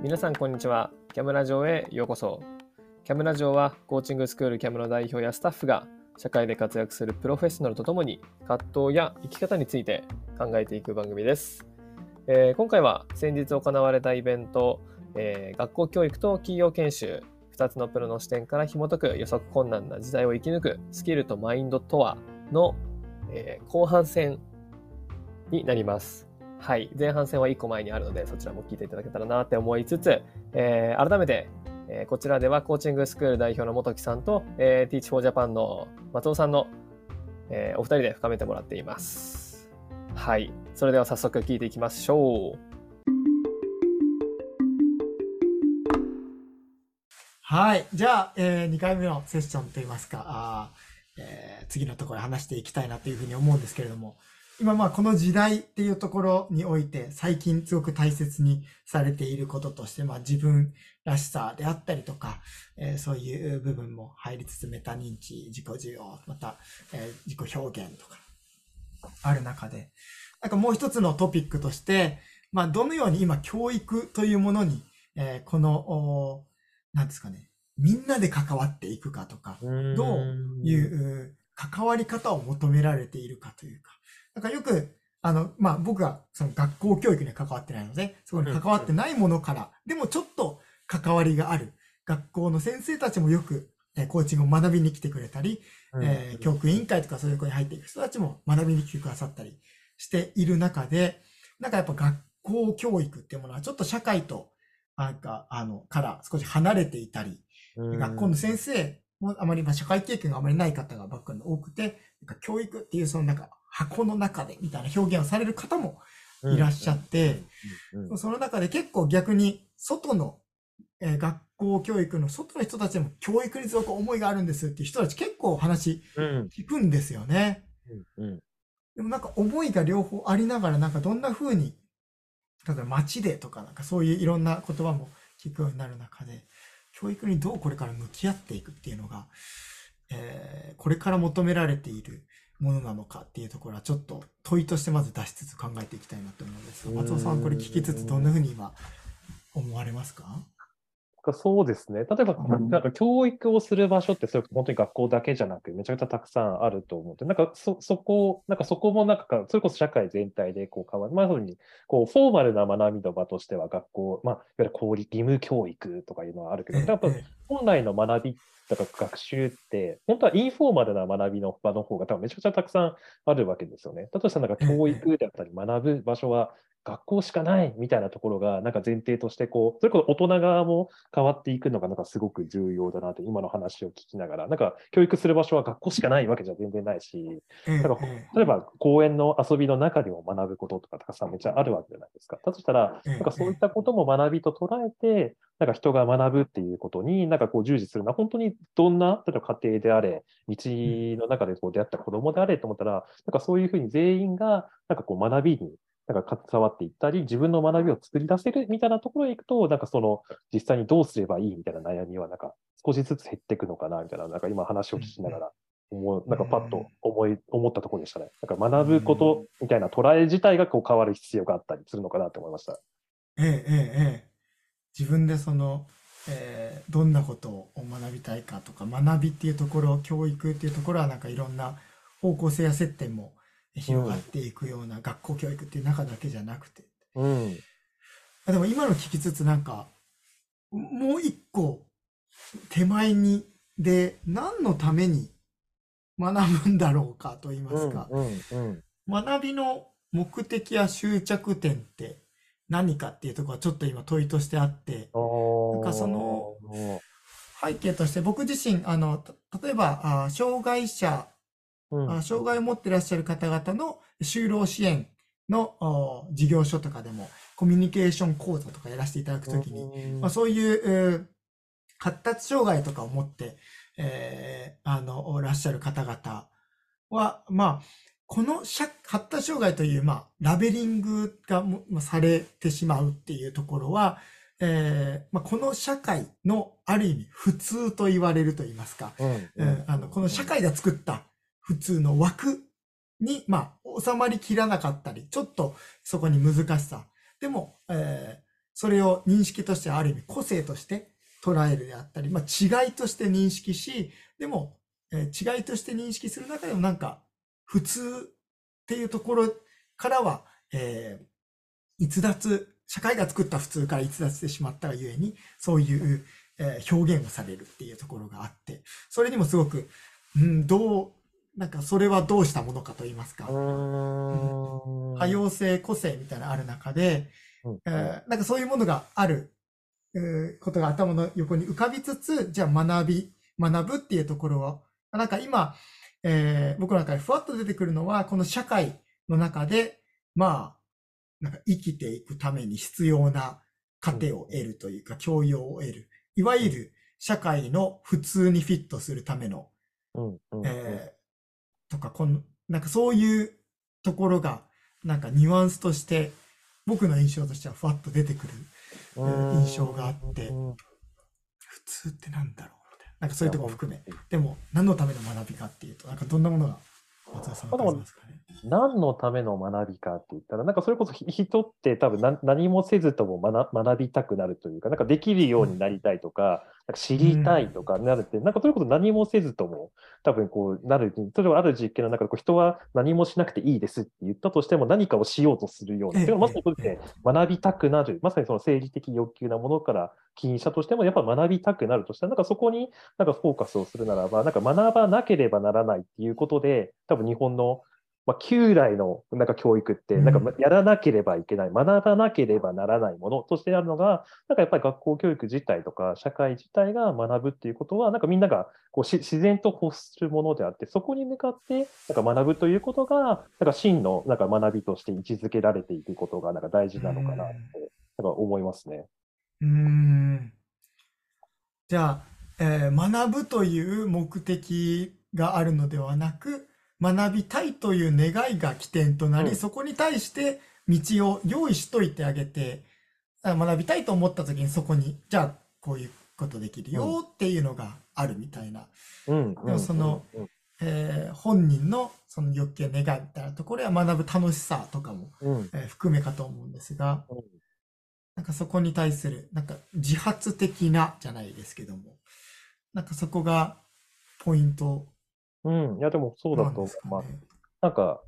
皆さんこんにちは。キャムラジオへようこそ。キャムラジオはコーチングスクールキャムの代表やスタッフが社会で活躍するプロフェッショナルとともに葛藤や生き方について考えていく番組です。えー、今回は先日行われたイベント、えー、学校教育と企業研修2つのプロの視点から紐解く予測困難な時代を生き抜くスキルとマインドとはの、えー、後半戦になります。はい。前半戦は1個前にあるので、そちらも聞いていただけたらなって思いつつ、えー、改めて、えー、こちらではコーチングスクール代表の元木さんと、えー、Teach for Japan の松尾さんの、えー、お二人で深めてもらっています。はい。それでは早速聞いていきましょう。はい。じゃあ、えー、2回目のセッションといいますか、あえー、次のところで話していきたいなというふうに思うんですけれども、今まあこの時代っていうところにおいて最近すごく大切にされていることとして、まあ自分らしさであったりとか、えー、そういう部分も入りつつメタ認知、自己需要、また、えー、自己表現とかある中で、なんかもう一つのトピックとして、まあどのように今教育というものに、えー、この、なんですかね、みんなで関わっていくかとか、どういう関わり方を求められているかというか、なんかよく、あの、まあ、僕がその学校教育に関わってないので、そこに関わってないものから、でもちょっと関わりがある。学校の先生たちもよく、えコーチングを学びに来てくれたり、えー、教育委員会とかそういう子に入っていく人たちも学びに来てくださったりしている中で、なんかやっぱ学校教育っていうものはちょっと社会となんか、あの、から少し離れていたり、学校の先生もあまり、まあ、社会経験があまりない方がバックに多くて、なんか教育っていうそのなんか箱の中でみたいな表現をされる方もいらっしゃって、その中で結構逆に外の、えー、学校教育の外の人たちでも教育にすごく思いがあるんですっていう人たち結構話聞くんですよね。でもなんか思いが両方ありながらなんかどんな風に例えば街でとかなんかそういういろんな言葉も聞くようになる中で、教育にどうこれから向き合っていくっていうのが、えー、これから求められているものなのかっていうところはちょっと問いとしてまず出しつつ考えていきたいなと思うんですが、松尾さんこれ聞きつつどんなふうに今思われますか？そうですね。例えば、なんか教育をする場所って、それ本当に学校だけじゃなく、めちゃくちゃたくさんあると思って、なんかそ、そこ、なんかそこもなんか、それこそ社会全体でこう変わる。まあ、そうに、こう、フォーマルな学びの場としては学校、まあ、いわゆる公立義務教育とかいうのはあるけど、やっぱ本来の学びだから学習って、本当はインフォーマルな学びの場の方が多分めちゃくちゃたくさんあるわけですよね。だとしたらなんか教育であったり学ぶ場所は学校しかないみたいなところが、なんか前提として、こう、それこそ大人側も変わっていくのが、なんかすごく重要だなって、今の話を聞きながら、なんか教育する場所は学校しかないわけじゃ全然ないし、なんか例えば公園の遊びの中でも学ぶこととかたくさんめっちゃあるわけじゃないですか。だとしたら、なんかそういったことも学びと捉えて、なんか人が学ぶっていうことに、なんかこう従事するのは、本当にどんな、例えば家庭であれ、道の中でこう出会った子供であれと思ったら、なんかそういうふうに全員が、なんかこう学びになんか携わっていったり、自分の学びを作り出せるみたいなところへ行くと、なんかその実際にどうすればいいみたいな悩みは、なんか少しずつ減っていくのかなみたいな、なんか今話を聞きながら思う、なんかパッと思い、思ったところでしたね。なんか学ぶことみたいな捉え自体がこう変わる必要があったりするのかなと思いました。ええ、ええ、ええ。自分でその、えー、どんなことを学びたいかとか、学びっていうところ、教育っていうところはなんかいろんな方向性や接点も広がっていくような学校教育っていう中だけじゃなくて。うん、でも今の聞きつつなんか、もう一個手前に、で、何のために学ぶんだろうかと言いますか、うんうんうん、学びの目的や終着点って何かっていうところはちょっと今問いとしてあって、なんかその背景として僕自身、あの、例えば、あ障害者うん、障害を持っていらっしゃる方々の就労支援の事業所とかでもコミュニケーション講座とかやらせていただくときに、うん、まあ、そういう、発達障害とかを持って、えー、あの、らっしゃる方々は、まあ、この発達障害という、まあ、ラベリングがされてしまうっていうところは、えーまあ、この社会のある意味普通と言われると言いますか、うん、うん、あのこの社会が作った普通の枠に、まあ、収まりきらなかったり、ちょっとそこに難しさ。でも、えーそれを認識としてある意味個性として捉えるであったり、まあ、違いとして認識し、でも、えー違いとして認識する中でもなんか、普通っていうところからは、えー逸脱、社会が作った普通から逸脱してしまったがゆえに、そういう、えー表現をされるっていうところがあって、それにもすごく、うん、どう、なんかそれはどうしたものかと言いますか、うーん。多様性、個性みたいなのある中で、うん。えーなんかそういうものがある、えーことが頭の横に浮かびつつ、じゃあ学び、学ぶっていうところは、なんか今、えー僕の中でふわっと出てくるのは、この社会の中で、まあ、なんか生きていくために必要な糧を得るというか、教養を得る。いわゆる社会の普通にフィットするためのえーとか、この、なんかそういうところが、なんかニュアンスとして、僕の印象としてはふわっと出てくる。印象があって。うん。普通ってなんだろうな。なんかそういうところも含め。でも、何のための学びかっていうと、なんかどんなものが、松田さんはますかね。何のための学びかって言ったら、なんかそれこそひ人って多分何何もせずとも学学びたくなるというか、なんかできるようになりたいとか知りたいとかなるって、なんかそれこそ何もせずとも多分こうなる。例えばある実験の中でこう人は何もしなくていいですって言ったとしても何かをしようとするような。ええまさにこれえって学びたくなる。まさにその生理的欲求なものから起因したとしても、やっぱ学びたくなるとしたら、なんかそこになんかフォーカスをするならば、なんか学ばなければならないっていうことで、多分日本のまあ、旧来のなんか教育って、うんなんかやらなければいけない、学ばなければならないものとしてあるのが、なんかやっぱり学校教育自体とか、社会自体が学ぶっていうことは、なんかみんながこうし自然と欲するものであって、そこに向かってなんか学ぶということが、なんか真のなんか学びとして位置づけられていくことがなんか大事なのかなって、なんか思いますね。うーん。じゃあ、えー学ぶという目的があるのではなく、学びたいという願いが起点となり、うん。そこに対して道を用意しといてあげて、あ学びたいと思った時にそこに、じゃあこういうことできるよっていうのがあるみたいな、うん。でもそのうんえー本人のその欲求や願いみたいなところや学ぶ楽しさとかも、うん、えー含めかと思うんですが、うん。なんかそこに対する、なんか自発的なじゃないですけども、なんかそこがポイントうん。いや、でもそうだと思います。ね。なんか、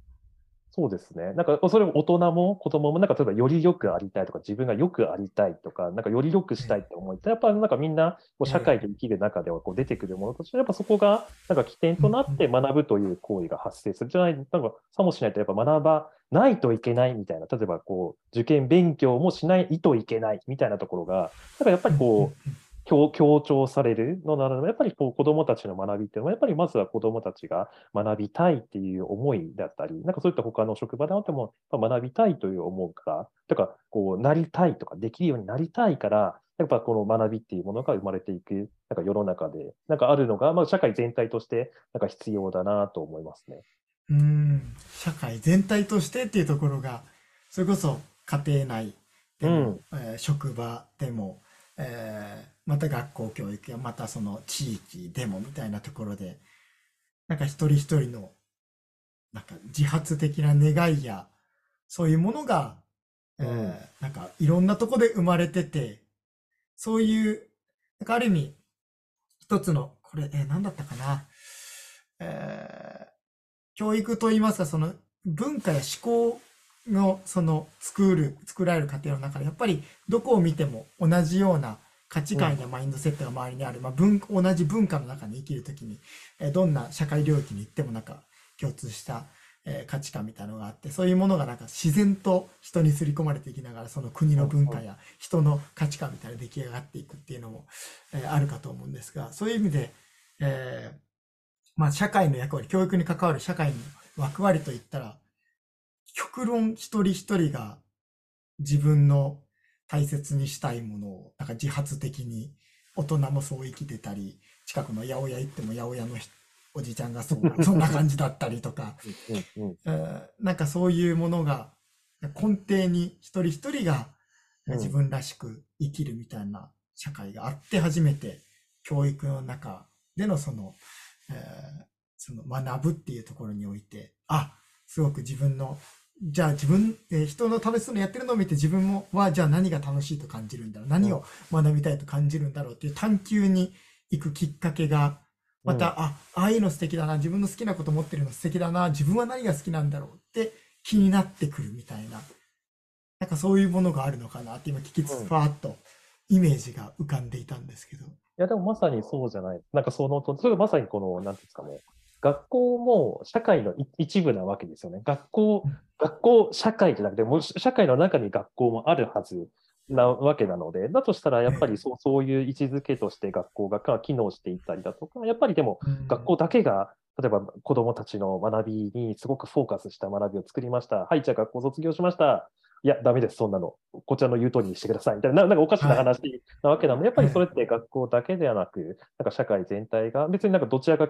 そうですね。なんか、それ大人も子供も、なんか、例えば、より良くありたいとか、自分が良くありたいとか、なんか、より良くしたいって思いって、やっぱ、なんかみんな、こうええ社会で生きる中では、こう、出てくるものとして、やっぱそこが、なんか、起点となって学ぶという行為が発生する。じゃない、なんか、さもしないと、やっぱ学ばないといけないみたいな、例えば、こう、受験勉強もしないといけないみたいなところが、なんか、やっぱりこう、強強調されるのならば、やっぱりこう子どもたちの学びっていうのは、やっぱりまずは子どもたちが学びたいっていう思いだったり、なんかそういった他の職場であっても、学びたいという思うから、とか、こうなりたいとか、できるようになりたいから、やっぱこの学びっていうものが生まれていく、なんか世の中で、なんかあるのが、まあ、社会全体として、なんか必要だなと思いますね。うーん、社会全体としてっていうところが、それこそ家庭内でも、えー職場でも、えーまた学校教育やまたその地域でもみたいなところで、なんか一人一人の、なんか自発的な願いや、そういうものが、えーうんなんかいろんなとこで生まれてて、そういう、なんかある意味、一つの、これ、えー何だったかな。えー教育といいますか、その文化や思考のその作る、作られる過程の中で、やっぱりどこを見ても同じような価値観やマインドセットが周りにある、まあ文、同じ文化の中に生きるときに、えーどんな社会領域に行ってもなんか共通した、えー価値観みたいなのがあって、そういうものがなんか自然と人に刷り込まれていきながら、その国の文化や人の価値観みたいな出来上がっていくっていうのも、えーあるかと思うんですが、そういう意味で、えーまあ、社会の役割、教育に関わる社会の役割といったら、極論一人一人が自分の大切にしたいものを、なんか自発的に大人もそう生きてたり、近くの八百屋行っても八百屋の人おじちゃんがそう、そんな感じだったりとか、うんうん。えーなんかそういうものが根底に一人一人がうん。自分らしく生きるみたいな社会があって初めて教育の中でのその、えーその学ぶっていうところにおいて、あ、すごく自分の、じゃあ自分、えー人の楽しそうにやってるのを見て自分もは、じゃあ何が楽しいと感じるんだろう、何を学びたいと感じるんだろうっていう探求に行くきっかけが、また、あ、ああいうの素敵だな、自分の好きなこと持ってるの素敵だな、自分は何が好きなんだろうって気になってくるみたいな、なんかそういうものがあるのかなって今聞きつつ、うんふわっとイメージが浮かんでいたんですけど。いや、でもまさにそうじゃない。なんかそのと、それがまさにこの、なんていうんですかね、学校も社会のい一部なわけですよね。学校うん、学校、社会じゃなくて、もう社会の中に学校もあるはずなわけなので、だとしたらやっぱりそうそういう位置づけとして学校が機能していったりだとか、やっぱりでも学校だけが、例えば子どもたちの学びにすごくフォーカスした学びを作りました。はい、じゃあ学校卒業しました。いや、ダメです、そんなの。こちらの言う通りにしてください。みたいな、ななんかおかしな話なわけなので、やっぱりそれって学校だけではなく、なんか社会全体が、別になんかどちらが、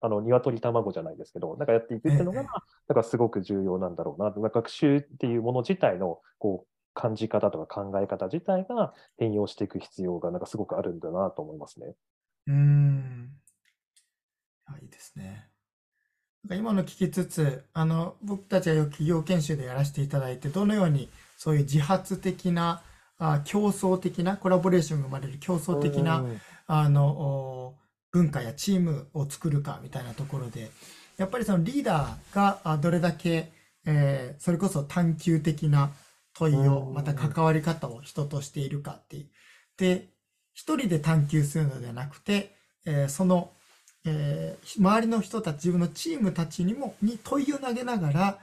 あの、鶏卵じゃないですけど、なんかやっていくっていうのが、ええなんかすごく重要なんだろうな。なんか学習っていうもの自体の、こう、感じ方とか考え方自体が変容していく必要が、なんかすごくあるんだなと思いますね。うーん。あいいですね。なんか今の聞きつつ、あの、僕たちはよく企業研修でやらせていただいて、どのようにそういう自発的な、あ競争的な、コラボレーションが生まれる競争的な、うんあの、お文化やチームを作るかみたいなところで、やっぱりそのリーダーがあどれだけ、えーそれこそ探求的な問いを、うんまた関わり方を人としているかっていう。で、一人で探求するのではなくて、えーその、えー周りの人たち、自分のチームたちにも、に問いを投げながら、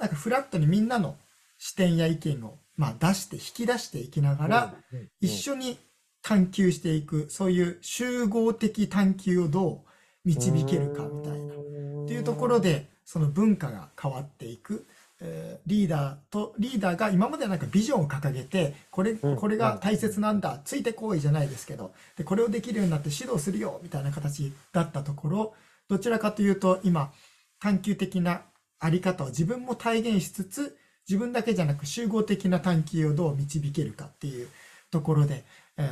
なんかフラットにみんなの視点や意見を、まあ出して、引き出していきながら、一緒に探求していく、そういう集合的探求をどう導けるかみたいな。っていうところで、その文化が変わっていく。えーリーダーと、リーダーが今まではなんかビジョンを掲げて、これ、うん。これが大切なんだ、ついてこいじゃないですけど、で、これをできるようになって指導するよ、みたいな形だったところ、どちらかというと、今、探求的なあり方を自分も体現しつつ、自分だけじゃなく集合的な探求をどう導けるかっていうところで、え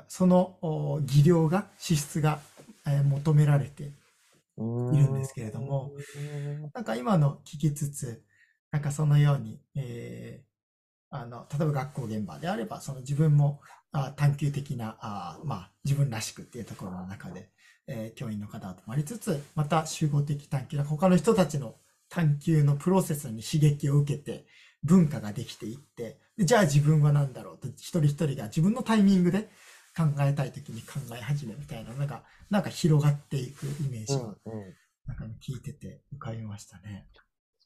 ーそのお技量が、資質が、えー求められて、いいるんですけれども、なんか今の聞きつつ、なんかそのように、えーあの、例えば学校現場であれば、その自分もあ探求的な、あまあ自分らしくっていうところの中で、えー教員の方ともありつつ、また集合的探求、他の人たちの探求のプロセスに刺激を受けて、文化ができていって、でじゃあ自分は何だろうと、一人一人が自分のタイミングで考えたい時に考え始めみたいな、なんか、なんか広がっていくイメージが、なんか聞いてて浮かびましたね。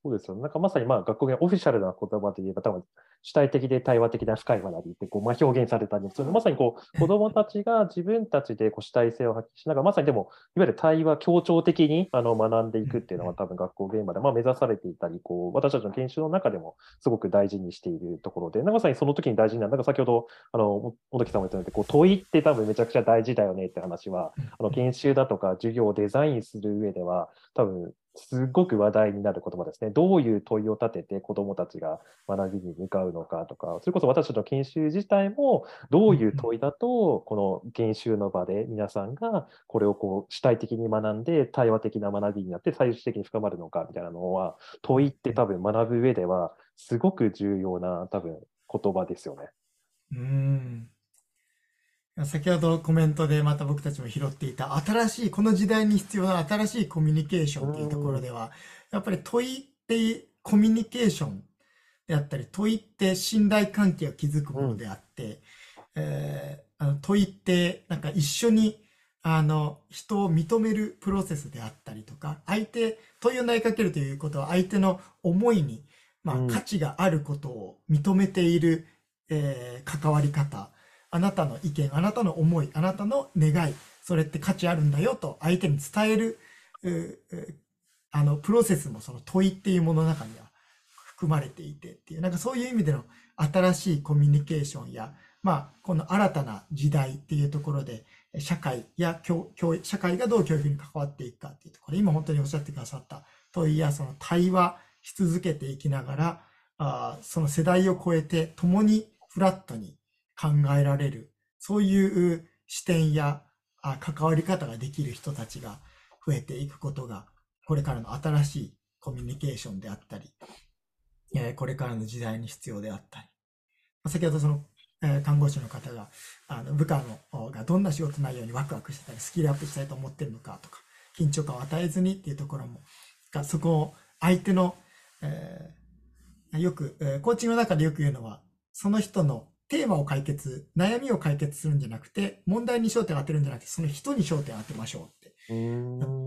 そうですよね。なんかまさにまあ学校でオフィシャルな言葉で言えば多分主体的で対話的な深い学びってこうまあ表現されたりする。のまさにこう子どもたちが自分たちでこう主体性を発揮しながらまさにでもいわゆる対話協調的にあの学んでいくっていうのは多分学校現場でまあ目指されていたりこう私たちの研修の中でもすごく大事にしているところでまさにその時に大事ななんか先ほどあの本木さんも言ったようにこう問いって多分めちゃくちゃ大事だよねって話はあの研修だとか授業をデザインする上では多分すごく話題になる言葉ですね。どういう問いを立てて子どもたちが学びに向かうのかとか、それこそ私たちの研修自体もどういう問いだと、この研修の場で皆さんがこれをこう主体的に学んで対話的な学びになって最終的に深まるのかみたいなのは、問いって多分学ぶ上ではすごく重要な多分言葉ですよね。うん。先ほどコメントでまた僕たちも拾っていた新しい、この時代に必要な新しいコミュニケーションっていうところでは、やっぱり問いってコミュニケーションであったり、問いって信頼関係を築くものであって、えーあの問いってなんか一緒にあの人を認めるプロセスであったりとか、相手、問いを投げかけるということは相手の思いに、まうん。あ、価値があることを認めている、えー関わり方、あなたの意見、あなたの思い、あなたの願い、それって価値あるんだよと相手に伝える、あの、プロセスもその問いっていうものの中には含まれていてっていう、なんかそういう意味での新しいコミュニケーションや、まあ、この新たな時代っていうところで、社会や教、教社会がどう教育に関わっていくかっていうところ、今本当におっしゃってくださった問いやその対話し続けていきながら、あその世代を超えて共にフラットに考えられる、そういう視点や関わり方ができる人たちが増えていくことが、これからの新しいコミュニケーションであったり、これからの時代に必要であったり、先ほどその、看護師の方が、あの部下のがどんな仕事内容にワクワクしてたり、スキルアップしたいと思ってるのかとか、緊張感を与えずにっていうところも、そこを相手の、えーよく、コーチングの中でよく言うのは、その人のテーマを解決、悩みを解決するんじゃなくて、問題に焦点を当てるんじゃなくて、その人に焦点を当てましょうって。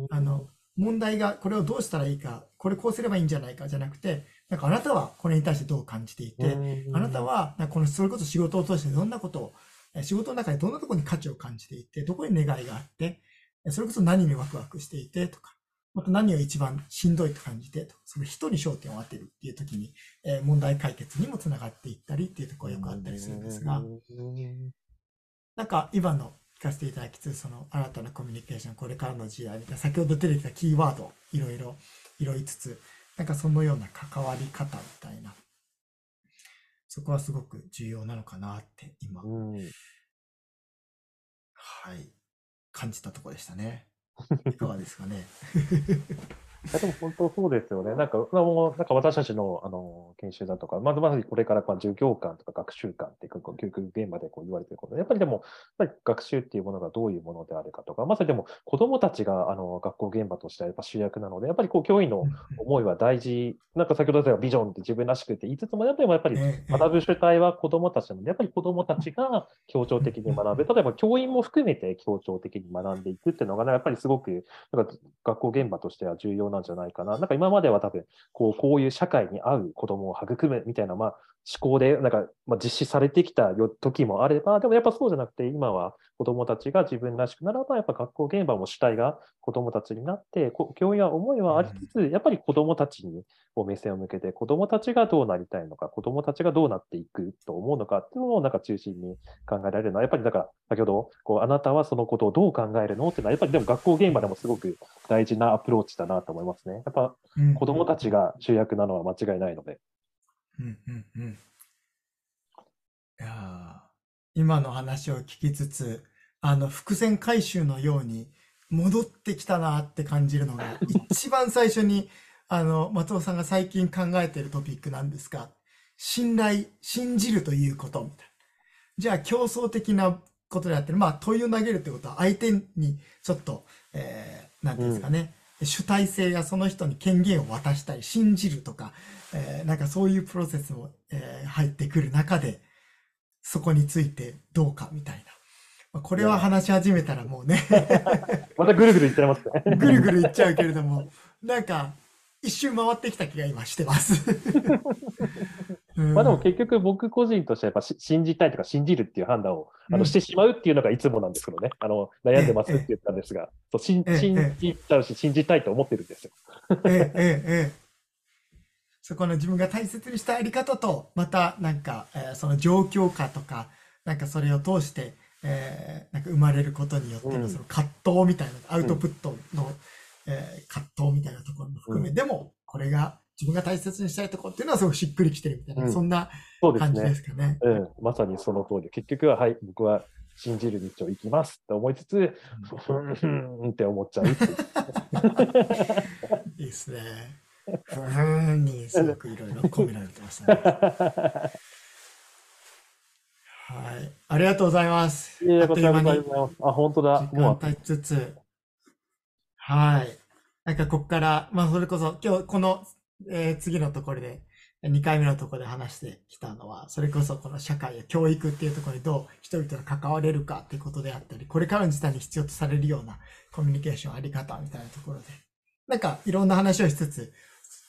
あの、問題がこれをどうしたらいいか、これこうすればいいんじゃないかじゃなくて、なんかあなたはこれに対してどう感じていて、あなたは、この、それこそ仕事を通してどんなことを、え仕事の中でどんなところに価値を感じていて、どこに願いがあって、えそれこそ何にワクワクしていてとか、また何を一番しんどいと感じてその人に焦点を当てるっていう時に、えー問題解決にもつながっていったりっていうところがよくあったりするんですが、なんか今の聞かせていただきつつ、その新たなコミュニケーション、これからの時代みたいな、先ほど出てきたキーワード、いろいろ拾いつつ、なんかそのような関わり方みたいな、そこはすごく重要なのかなって今、うんはい、感じたところでしたね。いかがですかね。いやでも本当そうですよね。なんか、もうなんか私たちのあの研修だとか、まずまさにこれからこう授業観とか学習観っていう教育現場でこう言われてることで、やっぱりでも、やっぱり学習っていうものがどういうものであるかとか、まさにでも子どもたちがあの学校現場としてはやっぱ主役なので、やっぱりこう教員の思いは大事、なんか先ほど言ったビジョンって自分らしくって言いつつも、やっぱりやっぱりええ学ぶ主体は子どもたちなので、やっぱり子どもたちが協調的に学ぶ、例えば教員も含めて協調的に学んでいくっていうのがね、やっぱりすごくなんか学校現場としては重要なんじゃないかな。なんか今までは多分こう、こういう社会に合う子どもを育むみたいな、まあ、思考でなんか、まあ、実施されてきたよ時もあれば、でもやっぱそうじゃなくて、今は子どもたちが自分らしくならば、やっぱ学校現場も主体が子どもたちになって、こ教員は思いはありつつ、やっぱり子どもたちにこう目線を向けて、子どもたちがどうなりたいのか、子どもたちがどうなっていくと思うのかっていうのをなんか中心に考えられるのは、やっぱりだから、先ほど、こうあなたはそのことをどう考えるのっていうのは、やっぱりでも学校現場でもすごく大事なアプローチだなと思いますね。やっぱうん子どもたちが主役なのは間違いないので。うんうんうん。いやー今の話を聞きつつ、あの、伏線回収のように戻ってきたなって感じるのが、一番最初に、あの、松尾さんが最近考えているトピックなんですが、信頼、信じるということみたいな。じゃあ競争的なことであってる、まあ問いを投げるってことは相手にちょっと、えー、なんていうんですかね、主体性やその人に権限を渡したり、信じるとか、えーなんかそういうプロセスも、えー入ってくる中で、そこについてどうかみたいな。まあこれは話し始めたらもうね、またぐるぐる言っちゃいますね。ぐるぐるいっちゃうけれども、なんか一周回ってきた気が今してます。うんまあでも結局僕個人としてはやっぱし信じたいとか信じるっていう判断をあうん。のしてしまうっていうのがいつもなんですけどね。あの悩んでますって言ったんですが、そう信じちゃうし信じたいと思ってるんですよ。ええ、ええ、ええ。そこの自分が大切にしたやり方と、またなんか、えーその状況下とか、なんかそれを通して、えーなんか生まれることによってうん。のその葛藤みたいな、アウトプットの、えー葛藤みたいなところも含め、うん。でも、これが自分が大切にしたいところっていうのはすごくしっくりきてるみたいな、うんそんな感じでね。すかね。うん、まさにその通り。結局は、はい、僕は信じる道を行きますって思いつつ、ふんふんって思っちゃういう。いいですね。ふーんにすごくいろいろ込められてますね。はい。ありがとうございます。ありがとうございます。あ、本当だ。時間経ちつつ、はい。なんかここから、まあそれこそ今日この、えー次のところで、2回目のところで話してきたのは、それこそこの社会や教育っていうところにどう人々が関われるかっていうことであったり、これからの時代に必要とされるようなコミュニケーションあり方みたいなところで、なんかいろんな話をしつつ、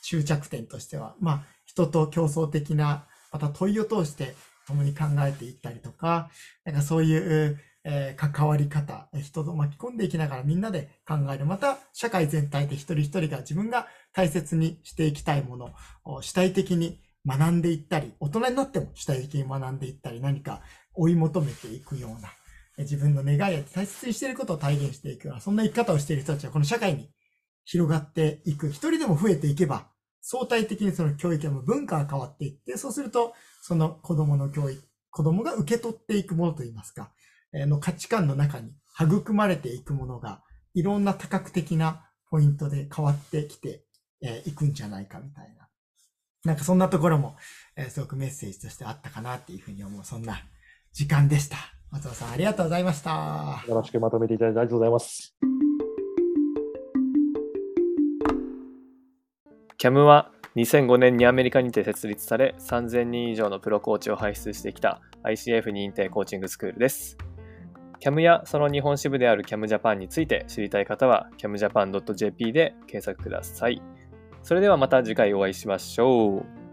終着点としては、まあ人と競争的な、また問いを通して共に考えていったりとか、なんかそういう、えー関わり方、人を巻き込んでいきながらみんなで考える。また、社会全体で一人一人が自分が大切にしていきたいものを主体的に学んでいったり、大人になっても主体的に学んでいったり、何か追い求めていくような、自分の願いや大切にしていることを体現していくような、そんな生き方をしている人たちはこの社会に広がっていく。一人でも増えていけば、相対的にその教育や文化が変わっていって、そうすると、その子供の教育、子供が受け取っていくものといいますか、の価値観の中に育まれていくものが、いろんな多角的なポイントで変わってきて、えー、いくんじゃないかみたいな。なんかそんなところも、えー、すごくメッセージとしてあったかなっていうふうに思う、そんな時間でした。松尾さん、ありがとうございました。よろしくまとめていただいてありがとうございます。CAM は2005年にアメリカにて設立され3000人以上のプロコーチを輩出してきた ICF 認定コーチングスクールです。CAM やその日本支部である CAM ジャパンについて知りたい方は camjapan.jp で検索ください。それではまた次回お会いしましょう。